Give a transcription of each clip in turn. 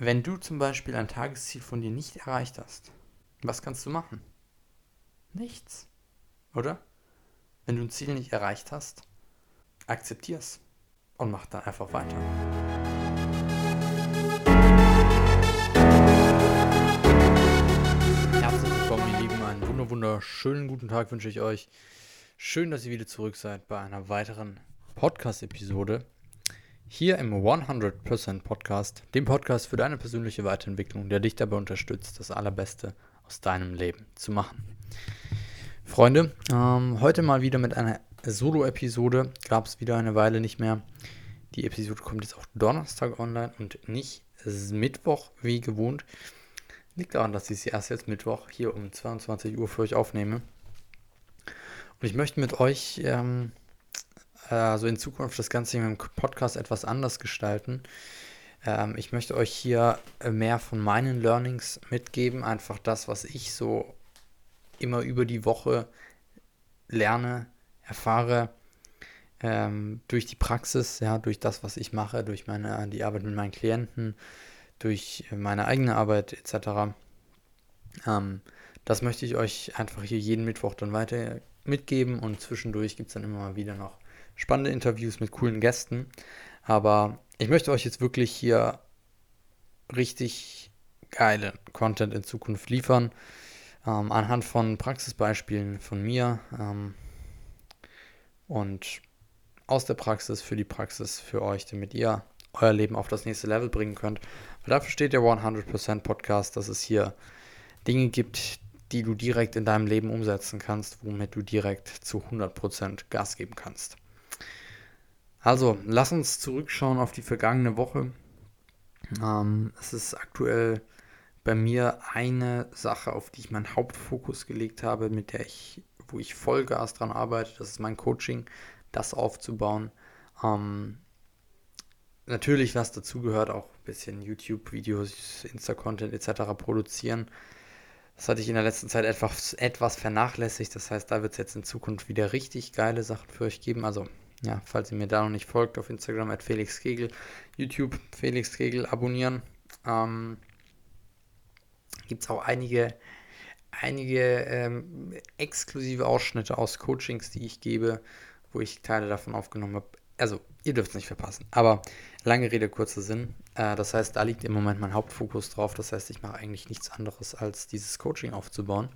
wenn du zum Beispiel ein Tagesziel von dir nicht erreicht hast, was kannst du machen? Nichts. Oder? Wenn du ein Ziel nicht erreicht hast, akzeptier es und mach dann einfach weiter. Herzlich willkommen, ihr Lieben. Einen wunder wunderschönen guten Tag wünsche ich euch. Schön, dass ihr wieder zurück seid bei einer weiteren Podcast-Episode. Hier im 100% Podcast, dem Podcast für deine persönliche Weiterentwicklung, der dich dabei unterstützt, das Allerbeste aus deinem Leben zu machen. Freunde, ähm, heute mal wieder mit einer Solo-Episode. Gab es wieder eine Weile nicht mehr. Die Episode kommt jetzt auch Donnerstag online und nicht Mittwoch wie gewohnt. Liegt daran, dass ich sie erst jetzt Mittwoch hier um 22 Uhr für euch aufnehme. Und ich möchte mit euch ähm, also in Zukunft das Ganze im Podcast etwas anders gestalten. Ähm, ich möchte euch hier mehr von meinen Learnings mitgeben, einfach das, was ich so immer über die Woche lerne, erfahre, ähm, durch die Praxis, ja, durch das, was ich mache, durch meine, die Arbeit mit meinen Klienten, durch meine eigene Arbeit etc. Ähm, das möchte ich euch einfach hier jeden Mittwoch dann weiter mitgeben und zwischendurch gibt es dann immer mal wieder noch spannende Interviews mit coolen Gästen. Aber ich möchte euch jetzt wirklich hier richtig geile Content in Zukunft liefern. Ähm, anhand von Praxisbeispielen von mir ähm, und aus der Praxis für die Praxis für euch, damit ihr euer Leben auf das nächste Level bringen könnt. Weil dafür steht der 100% Podcast, dass es hier Dinge gibt, die du direkt in deinem Leben umsetzen kannst, womit du direkt zu 100% Gas geben kannst. Also, lass uns zurückschauen auf die vergangene Woche. Ähm, es ist aktuell bei mir eine Sache, auf die ich meinen Hauptfokus gelegt habe, mit der ich, wo ich Vollgas dran arbeite. Das ist mein Coaching, das aufzubauen. Ähm, natürlich, was dazugehört, auch ein bisschen YouTube-Videos, Insta-Content etc. produzieren. Das hatte ich in der letzten Zeit etwas, etwas vernachlässigt. Das heißt, da wird es jetzt in Zukunft wieder richtig geile Sachen für euch geben. Also ja, falls ihr mir da noch nicht folgt, auf Instagram at Felix Kegel, YouTube Felix Kegel abonnieren. Ähm, Gibt es auch einige, einige ähm, exklusive Ausschnitte aus Coachings, die ich gebe, wo ich Teile davon aufgenommen habe. Also, ihr dürft es nicht verpassen. Aber lange Rede, kurzer Sinn. Äh, das heißt, da liegt im Moment mein Hauptfokus drauf. Das heißt, ich mache eigentlich nichts anderes, als dieses Coaching aufzubauen.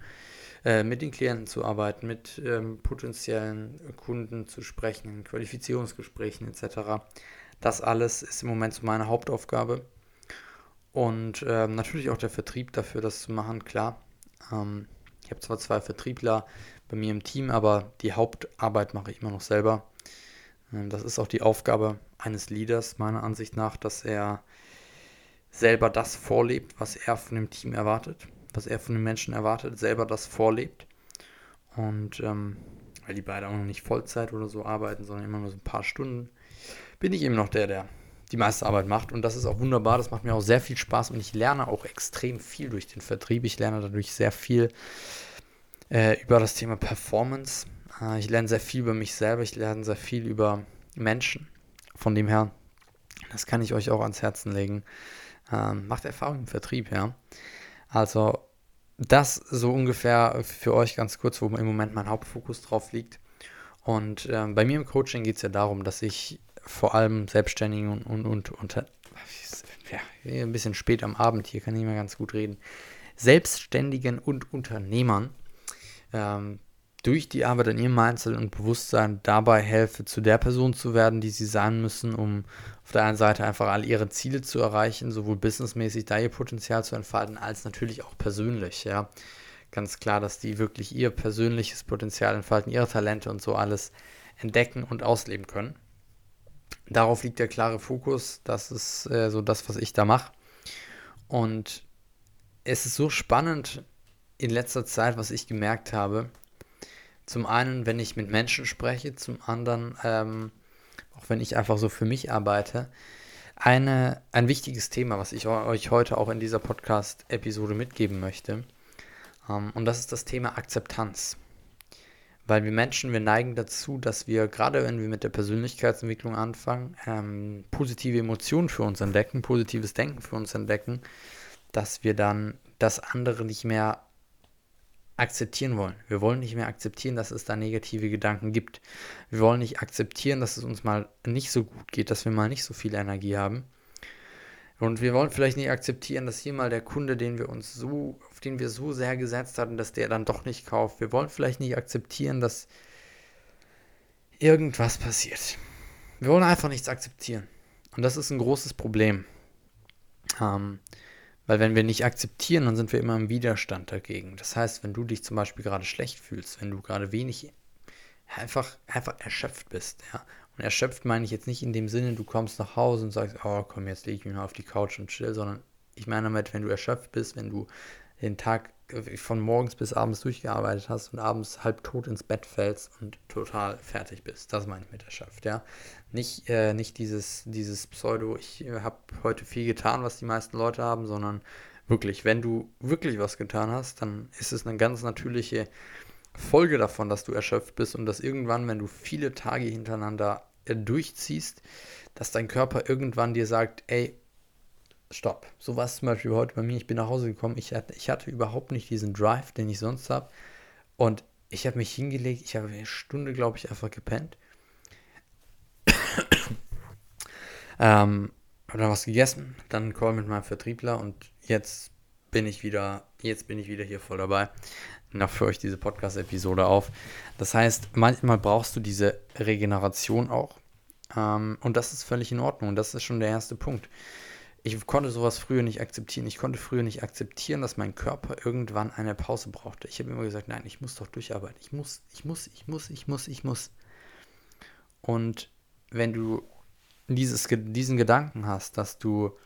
Äh, mit den Klienten zu arbeiten, mit ähm, potenziellen Kunden zu sprechen, Qualifizierungsgesprächen etc. Das alles ist im Moment so meine Hauptaufgabe. Und ähm, natürlich auch der Vertrieb dafür, das zu machen, klar. Ähm, ich habe zwar zwei Vertriebler bei mir im Team, aber die Hauptarbeit mache ich immer noch selber. Ähm, das ist auch die Aufgabe eines Leaders, meiner Ansicht nach, dass er selber das vorlebt, was er von dem Team erwartet was er von den Menschen erwartet, selber das vorlebt. Und ähm, weil die beide auch noch nicht Vollzeit oder so arbeiten, sondern immer nur so ein paar Stunden, bin ich eben noch der, der die meiste Arbeit macht. Und das ist auch wunderbar, das macht mir auch sehr viel Spaß und ich lerne auch extrem viel durch den Vertrieb. Ich lerne dadurch sehr viel äh, über das Thema Performance. Äh, ich lerne sehr viel über mich selber, ich lerne sehr viel über Menschen. Von dem her, das kann ich euch auch ans Herzen legen. Ähm, macht Erfahrung im Vertrieb, ja. Also das so ungefähr für euch ganz kurz, wo im Moment mein Hauptfokus drauf liegt. Und äh, bei mir im Coaching geht es ja darum, dass ich vor allem Selbstständigen und, und, und unter, ja, ein bisschen spät am Abend hier, kann ich mal ganz gut reden, Selbstständigen und Unternehmern ähm, durch die Arbeit an ihrem Mindset und Bewusstsein dabei helfe, zu der Person zu werden, die sie sein müssen, um auf der einen Seite einfach all ihre Ziele zu erreichen, sowohl businessmäßig da ihr Potenzial zu entfalten, als natürlich auch persönlich, ja. Ganz klar, dass die wirklich ihr persönliches Potenzial entfalten, ihre Talente und so alles entdecken und ausleben können. Darauf liegt der klare Fokus, das ist äh, so das, was ich da mache. Und es ist so spannend in letzter Zeit, was ich gemerkt habe, zum einen, wenn ich mit Menschen spreche, zum anderen, ähm, auch wenn ich einfach so für mich arbeite. Eine, ein wichtiges Thema, was ich euch heute auch in dieser Podcast-Episode mitgeben möchte. Ähm, und das ist das Thema Akzeptanz. Weil wir Menschen, wir neigen dazu, dass wir, gerade wenn wir mit der Persönlichkeitsentwicklung anfangen, ähm, positive Emotionen für uns entdecken, positives Denken für uns entdecken, dass wir dann das andere nicht mehr akzeptieren wollen. Wir wollen nicht mehr akzeptieren, dass es da negative Gedanken gibt. Wir wollen nicht akzeptieren, dass es uns mal nicht so gut geht, dass wir mal nicht so viel Energie haben. Und wir wollen vielleicht nicht akzeptieren, dass hier mal der Kunde, den wir uns so, auf den wir so sehr gesetzt hatten, dass der dann doch nicht kauft. Wir wollen vielleicht nicht akzeptieren, dass irgendwas passiert. Wir wollen einfach nichts akzeptieren. Und das ist ein großes Problem. Ähm, weil wenn wir nicht akzeptieren, dann sind wir immer im Widerstand dagegen. Das heißt, wenn du dich zum Beispiel gerade schlecht fühlst, wenn du gerade wenig einfach, einfach erschöpft bist, ja, und erschöpft meine ich jetzt nicht in dem Sinne, du kommst nach Hause und sagst, oh komm, jetzt lege ich mich mal auf die Couch und chill, sondern ich meine damit, wenn du erschöpft bist, wenn du den Tag von morgens bis abends durchgearbeitet hast und abends halb tot ins Bett fällst und total fertig bist. Das meine ich mit erschöpft, ja. Nicht, äh, nicht dieses, dieses Pseudo, ich äh, habe heute viel getan, was die meisten Leute haben, sondern wirklich, wenn du wirklich was getan hast, dann ist es eine ganz natürliche Folge davon, dass du erschöpft bist und dass irgendwann, wenn du viele Tage hintereinander äh, durchziehst, dass dein Körper irgendwann dir sagt, ey, stopp. So war es zum Beispiel heute bei mir. Ich bin nach Hause gekommen. Ich hatte, ich hatte überhaupt nicht diesen Drive, den ich sonst habe. Und ich habe mich hingelegt. Ich habe eine Stunde, glaube ich, einfach gepennt. ähm, habe dann was gegessen, dann einen Call mit meinem Vertriebler und jetzt bin ich wieder, jetzt bin ich wieder hier voll dabei noch für euch diese Podcast-Episode auf. Das heißt, manchmal brauchst du diese Regeneration auch. Ähm, und das ist völlig in Ordnung. Das ist schon der erste Punkt. Ich konnte sowas früher nicht akzeptieren. Ich konnte früher nicht akzeptieren, dass mein Körper irgendwann eine Pause brauchte. Ich habe immer gesagt, nein, ich muss doch durcharbeiten. Ich muss, ich muss, ich muss, ich muss, ich muss. Und wenn du dieses, diesen Gedanken hast, dass du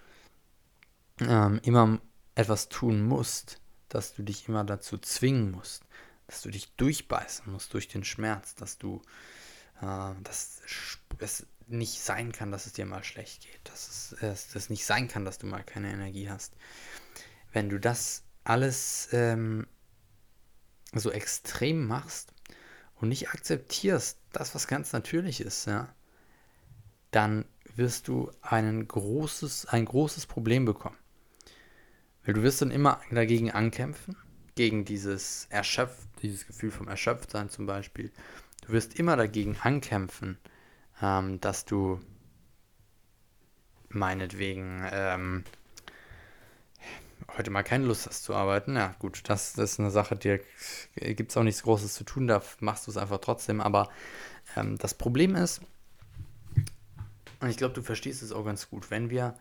ähm, immer etwas tun musst, dass du dich immer dazu zwingen musst, dass du dich durchbeißen musst durch den Schmerz, dass du, äh, dass es nicht sein kann, dass es dir mal schlecht geht, dass es, es nicht sein kann, dass du mal keine Energie hast. Wenn du das alles ähm, so extrem machst und nicht akzeptierst, das, was ganz natürlich ist, ja, dann wirst du ein großes, ein großes Problem bekommen. Weil du wirst dann immer dagegen ankämpfen, gegen dieses Erschöpft, dieses Gefühl vom Erschöpftsein zum Beispiel. Du wirst immer dagegen ankämpfen, ähm, dass du meinetwegen ähm, heute mal keine Lust hast zu arbeiten. Ja, gut, das, das ist eine Sache, dir gibt es auch nichts Großes zu tun, da machst du es einfach trotzdem. Aber ähm, das Problem ist, und ich glaube, du verstehst es auch ganz gut, wenn wir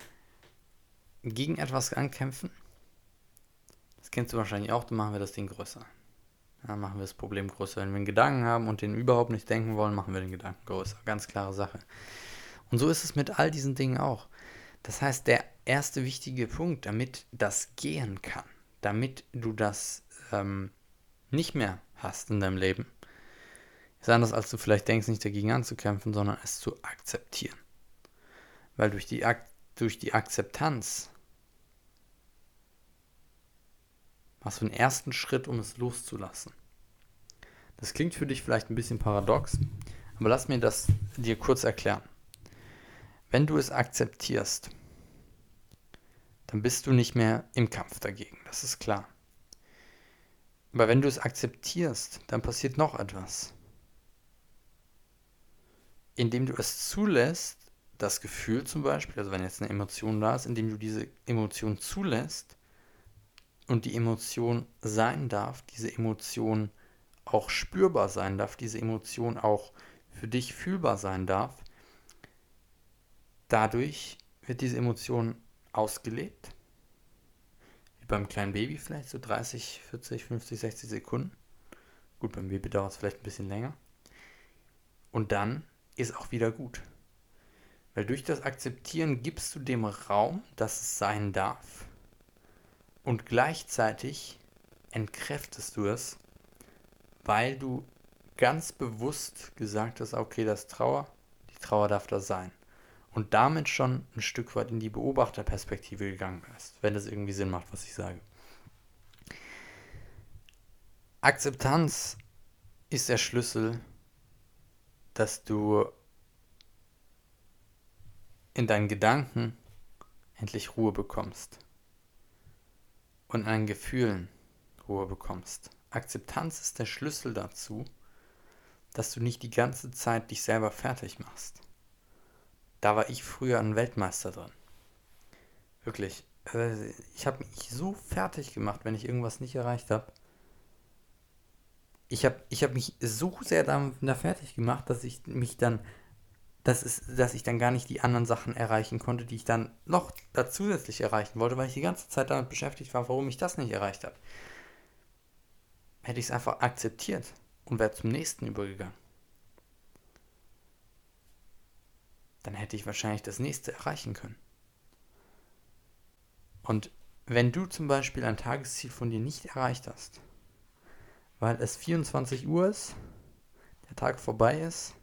gegen etwas ankämpfen, das kennst du wahrscheinlich auch, dann machen wir das Ding größer. Dann machen wir das Problem größer. Wenn wir einen Gedanken haben und den überhaupt nicht denken wollen, machen wir den Gedanken größer. Ganz klare Sache. Und so ist es mit all diesen Dingen auch. Das heißt, der erste wichtige Punkt, damit das gehen kann, damit du das ähm, nicht mehr hast in deinem Leben, ist anders, als du vielleicht denkst, nicht dagegen anzukämpfen, sondern es zu akzeptieren. Weil durch die, Ak durch die Akzeptanz machst du den ersten Schritt, um es loszulassen. Das klingt für dich vielleicht ein bisschen paradox, aber lass mir das dir kurz erklären. Wenn du es akzeptierst, dann bist du nicht mehr im Kampf dagegen, das ist klar. Aber wenn du es akzeptierst, dann passiert noch etwas. Indem du es zulässt, das Gefühl zum Beispiel, also wenn jetzt eine Emotion da ist, indem du diese Emotion zulässt, und die Emotion sein darf, diese Emotion auch spürbar sein darf, diese Emotion auch für dich fühlbar sein darf, dadurch wird diese Emotion ausgelebt. Wie beim kleinen Baby vielleicht so 30, 40, 50, 60 Sekunden. Gut, beim Baby dauert es vielleicht ein bisschen länger. Und dann ist auch wieder gut. Weil durch das Akzeptieren gibst du dem Raum, dass es sein darf. Und gleichzeitig entkräftest du es, weil du ganz bewusst gesagt hast, okay, das Trauer, die Trauer darf da sein. Und damit schon ein Stück weit in die Beobachterperspektive gegangen bist, wenn das irgendwie Sinn macht, was ich sage. Akzeptanz ist der Schlüssel, dass du in deinen Gedanken endlich Ruhe bekommst und deinen Gefühlen Ruhe bekommst. Akzeptanz ist der Schlüssel dazu, dass du nicht die ganze Zeit dich selber fertig machst. Da war ich früher ein Weltmeister drin. Wirklich. Äh, ich habe mich so fertig gemacht, wenn ich irgendwas nicht erreicht habe. Ich habe ich hab mich so sehr da fertig gemacht, dass ich mich dann, dass, es, dass ich dann gar nicht die anderen Sachen erreichen konnte, die ich dann noch zusätzlich erreichen wollte, weil ich die ganze Zeit damit beschäftigt war, warum ich das nicht erreicht habe. Hätte ich es einfach akzeptiert und wäre zum nächsten übergegangen. Dann hätte ich wahrscheinlich das nächste erreichen können. Und wenn du zum Beispiel ein Tagesziel von dir nicht erreicht hast, weil es 24 Uhr ist, der Tag vorbei ist,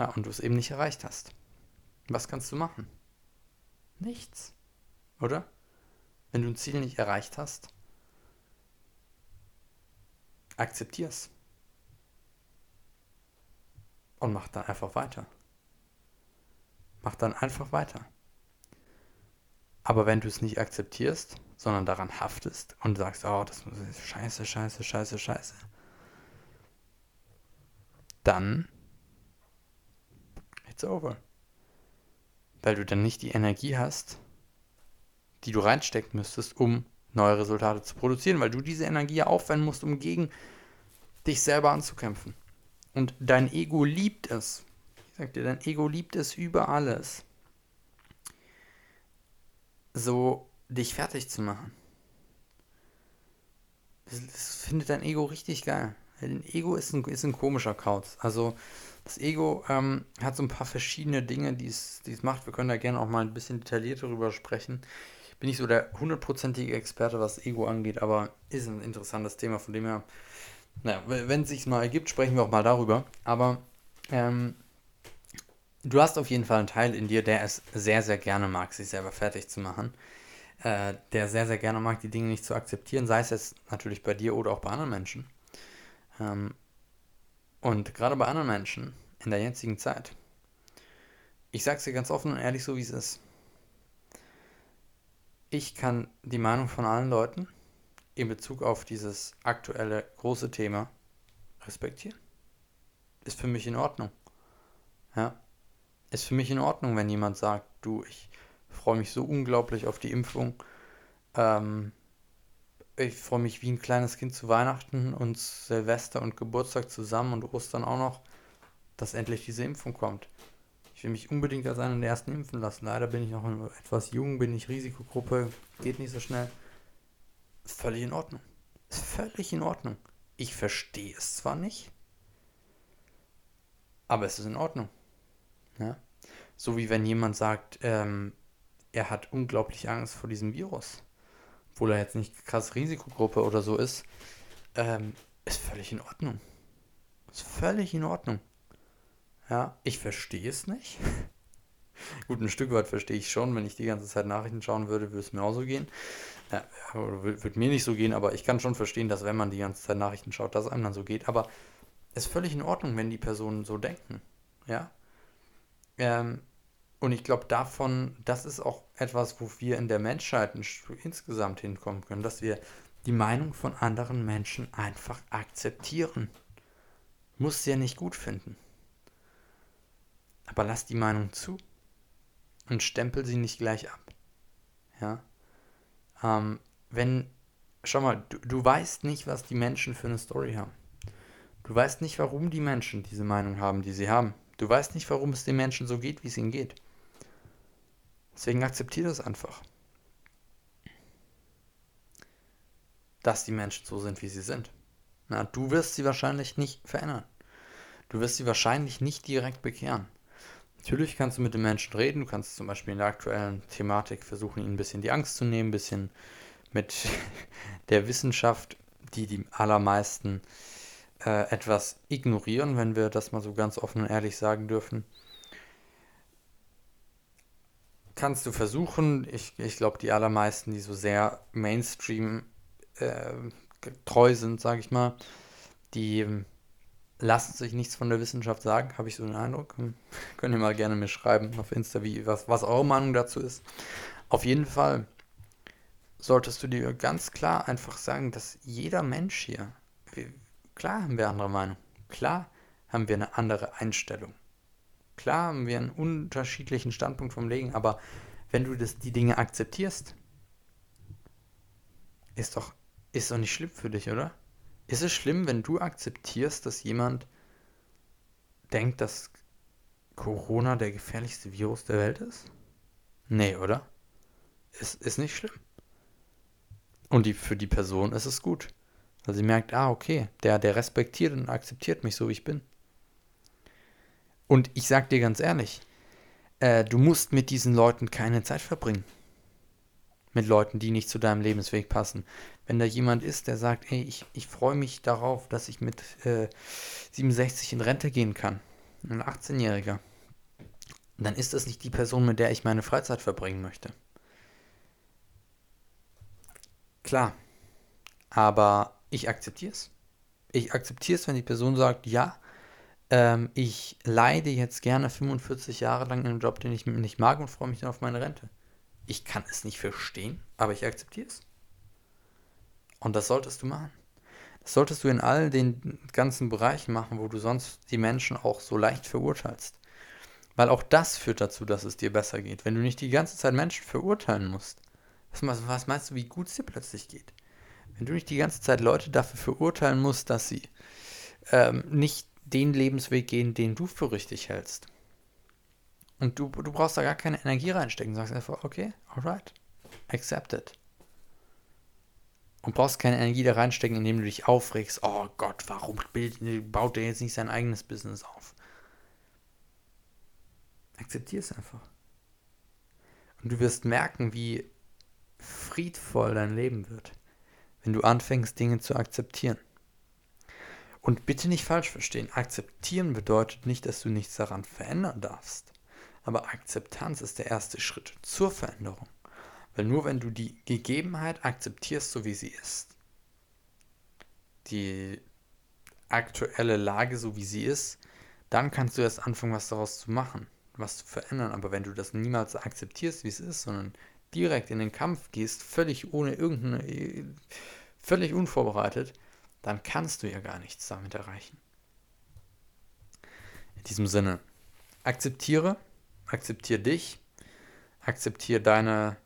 ja, und du es eben nicht erreicht hast, was kannst du machen? Nichts, oder? Wenn du ein Ziel nicht erreicht hast, akzeptier's. Und mach dann einfach weiter. Mach dann einfach weiter. Aber wenn du es nicht akzeptierst, sondern daran haftest und sagst, oh, das ist scheiße, scheiße, scheiße, scheiße, dann it's over. Weil du dann nicht die Energie hast, die du reinstecken müsstest, um neue Resultate zu produzieren, weil du diese Energie aufwenden musst, um gegen dich selber anzukämpfen. Und dein Ego liebt es. Ich sag dir, dein Ego liebt es über alles. So dich fertig zu machen. Das, das findet dein Ego richtig geil. Dein Ego ist ein, ist ein komischer Kauz. Also das Ego ähm, hat so ein paar verschiedene Dinge, die es macht. Wir können da gerne auch mal ein bisschen detaillierter darüber sprechen bin ich so der hundertprozentige Experte, was Ego angeht, aber ist ein interessantes Thema, von dem her, naja, wenn es sich mal ergibt, sprechen wir auch mal darüber. Aber ähm, du hast auf jeden Fall einen Teil in dir, der es sehr, sehr gerne mag, sich selber fertig zu machen. Äh, der sehr, sehr gerne mag, die Dinge nicht zu akzeptieren, sei es jetzt natürlich bei dir oder auch bei anderen Menschen. Ähm, und gerade bei anderen Menschen in der jetzigen Zeit. Ich sage es dir ganz offen und ehrlich, so wie es ist ich kann die Meinung von allen Leuten in Bezug auf dieses aktuelle große Thema respektieren. Ist für mich in Ordnung. Ja. Ist für mich in Ordnung, wenn jemand sagt, du, ich freue mich so unglaublich auf die Impfung. Ähm, ich freue mich wie ein kleines Kind zu Weihnachten und Silvester und Geburtstag zusammen und Ostern auch noch, dass endlich diese Impfung kommt. Ich will mich unbedingt als einer der ersten impfen lassen. Leider bin ich noch etwas jung, bin ich Risikogruppe, geht nicht so schnell. Ist völlig in Ordnung. Ist völlig in Ordnung. Ich verstehe es zwar nicht, aber es ist in Ordnung. Ja? So wie wenn jemand sagt, ähm, er hat unglaublich Angst vor diesem Virus, obwohl er jetzt nicht krass Risikogruppe oder so ist, ähm, ist völlig in Ordnung. Ist völlig in Ordnung. Ja, ich verstehe es nicht. Gut, ein Stück weit verstehe ich schon. Wenn ich die ganze Zeit Nachrichten schauen würde, würde es mir auch so gehen. Ja, würde mir nicht so gehen, aber ich kann schon verstehen, dass wenn man die ganze Zeit Nachrichten schaut, dass es einem dann so geht. Aber es ist völlig in Ordnung, wenn die Personen so denken. Ja. Ähm, und ich glaube, davon, das ist auch etwas, wo wir in der Menschheit insgesamt hinkommen können, dass wir die Meinung von anderen Menschen einfach akzeptieren. Muss sie ja nicht gut finden. Aber lass die Meinung zu und stempel sie nicht gleich ab. Ja. Ähm, wenn, schau mal, du, du weißt nicht, was die Menschen für eine Story haben. Du weißt nicht, warum die Menschen diese Meinung haben, die sie haben. Du weißt nicht, warum es den Menschen so geht, wie es ihnen geht. Deswegen akzeptiere das einfach. Dass die Menschen so sind, wie sie sind. Na, du wirst sie wahrscheinlich nicht verändern. Du wirst sie wahrscheinlich nicht direkt bekehren. Natürlich kannst du mit den Menschen reden, du kannst zum Beispiel in der aktuellen Thematik versuchen, ihnen ein bisschen die Angst zu nehmen, ein bisschen mit der Wissenschaft, die die allermeisten äh, etwas ignorieren, wenn wir das mal so ganz offen und ehrlich sagen dürfen. Kannst du versuchen, ich, ich glaube, die allermeisten, die so sehr Mainstream äh, treu sind, sage ich mal, die ähm, lassen sich nichts von der Wissenschaft sagen, habe ich so den Eindruck. Hm, könnt ihr mal gerne mir schreiben auf Insta, wie, was, was eure Meinung dazu ist. Auf jeden Fall solltest du dir ganz klar einfach sagen, dass jeder Mensch hier, klar haben wir andere Meinung, klar haben wir eine andere Einstellung, klar haben wir einen unterschiedlichen Standpunkt vom Leben, aber wenn du das, die Dinge akzeptierst, ist doch, ist doch nicht schlimm für dich, oder? Ist es schlimm, wenn du akzeptierst, dass jemand denkt, dass Corona der gefährlichste Virus der Welt ist? Nee, oder? Ist, ist nicht schlimm. Und die, für die Person ist es gut. Weil sie merkt, ah, okay, der, der respektiert und akzeptiert mich so, wie ich bin. Und ich sag dir ganz ehrlich, äh, du musst mit diesen Leuten keine Zeit verbringen mit Leuten, die nicht zu deinem Lebensweg passen. Wenn da jemand ist, der sagt, ey, ich, ich freue mich darauf, dass ich mit äh, 67 in Rente gehen kann, ein 18-Jähriger, dann ist das nicht die Person, mit der ich meine Freizeit verbringen möchte. Klar, aber ich akzeptiere es. Ich akzeptiere es, wenn die Person sagt, ja, ähm, ich leide jetzt gerne 45 Jahre lang in einem Job, den ich nicht mag und freue mich dann auf meine Rente. Ich kann es nicht verstehen, aber ich akzeptiere es. Und das solltest du machen. Das solltest du in all den ganzen Bereichen machen, wo du sonst die Menschen auch so leicht verurteilst. Weil auch das führt dazu, dass es dir besser geht. Wenn du nicht die ganze Zeit Menschen verurteilen musst, was, was meinst du, wie gut es dir plötzlich geht? Wenn du nicht die ganze Zeit Leute dafür verurteilen musst, dass sie ähm, nicht den Lebensweg gehen, den du für richtig hältst, und du, du brauchst da gar keine Energie reinstecken. Du sagst einfach, okay, alright, accept it. Und brauchst keine Energie da reinstecken, indem du dich aufregst. Oh Gott, warum baut der jetzt nicht sein eigenes Business auf? Akzeptier es einfach. Und du wirst merken, wie friedvoll dein Leben wird, wenn du anfängst, Dinge zu akzeptieren. Und bitte nicht falsch verstehen. Akzeptieren bedeutet nicht, dass du nichts daran verändern darfst. Aber Akzeptanz ist der erste Schritt zur Veränderung. Weil nur wenn du die Gegebenheit akzeptierst, so wie sie ist, die aktuelle Lage, so wie sie ist, dann kannst du erst anfangen, was daraus zu machen, was zu verändern. Aber wenn du das niemals akzeptierst, wie es ist, sondern direkt in den Kampf gehst, völlig ohne irgendeine, völlig unvorbereitet, dann kannst du ja gar nichts damit erreichen. In diesem Sinne, akzeptiere, akzeptiere dich, akzeptiere deine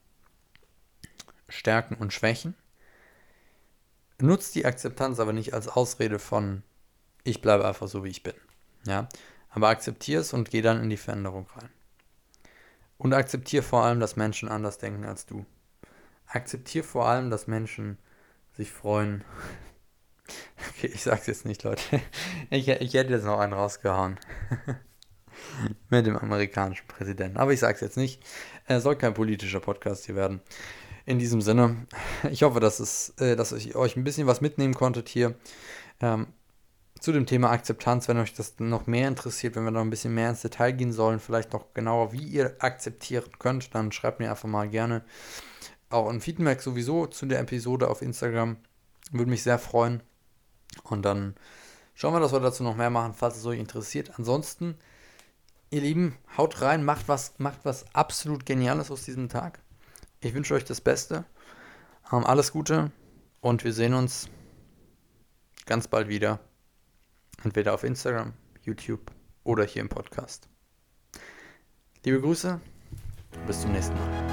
Stärken und Schwächen. Nutz die Akzeptanz aber nicht als Ausrede von ich bleibe einfach so wie ich bin. Ja, aber akzeptiere es und geh dann in die Veränderung rein. Und akzeptiere vor allem, dass Menschen anders denken als du. Akzeptiere vor allem, dass Menschen sich freuen. Okay, ich sag's jetzt nicht, Leute. Ich, ich hätte jetzt noch einen rausgehauen. mit dem amerikanischen Präsidenten. Aber ich sage es jetzt nicht. Er soll kein politischer Podcast hier werden. In diesem Sinne, ich hoffe, dass, es, äh, dass ich euch ein bisschen was mitnehmen konntet hier. Ähm, zu dem Thema Akzeptanz, wenn euch das noch mehr interessiert, wenn wir noch ein bisschen mehr ins Detail gehen sollen, vielleicht noch genauer, wie ihr akzeptieren könnt, dann schreibt mir einfach mal gerne auch ein Feedback sowieso zu der Episode auf Instagram. Würde mich sehr freuen. Und dann schauen wir, dass wir dazu noch mehr machen, falls es euch interessiert. Ansonsten Ihr Lieben, haut rein, macht was, macht was absolut Geniales aus diesem Tag. Ich wünsche euch das Beste. Ähm, alles Gute und wir sehen uns ganz bald wieder. Entweder auf Instagram, YouTube oder hier im Podcast. Liebe Grüße, bis zum nächsten Mal.